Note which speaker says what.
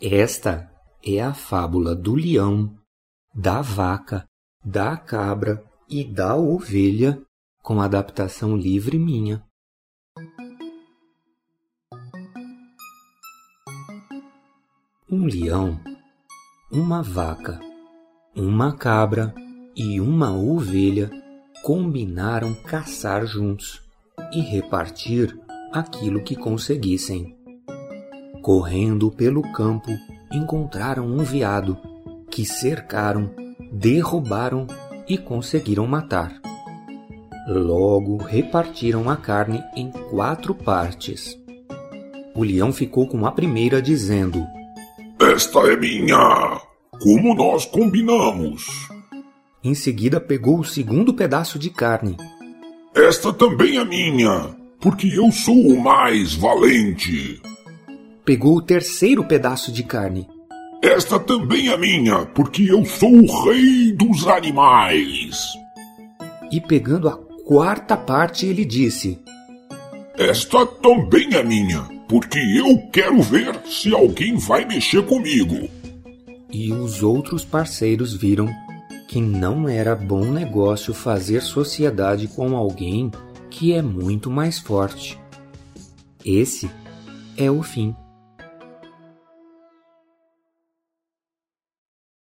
Speaker 1: Esta é a fábula do leão, da vaca, da cabra e da ovelha, com adaptação livre minha. Um leão, uma vaca, uma cabra e uma ovelha combinaram caçar juntos e repartir aquilo que conseguissem. Correndo pelo campo, encontraram um veado que cercaram, derrubaram e conseguiram matar. Logo repartiram a carne em quatro partes. O leão ficou com a primeira, dizendo:
Speaker 2: Esta é minha, como nós combinamos.
Speaker 1: Em seguida, pegou o segundo pedaço de carne.
Speaker 2: Esta também é minha, porque eu sou o mais valente.
Speaker 1: Pegou o terceiro pedaço de carne.
Speaker 2: Esta também é minha, porque eu sou o rei dos animais.
Speaker 1: E pegando a quarta parte, ele disse:
Speaker 2: Esta também é minha, porque eu quero ver se alguém vai mexer comigo.
Speaker 1: E os outros parceiros viram que não era bom negócio fazer sociedade com alguém que é muito mais forte. Esse é o fim.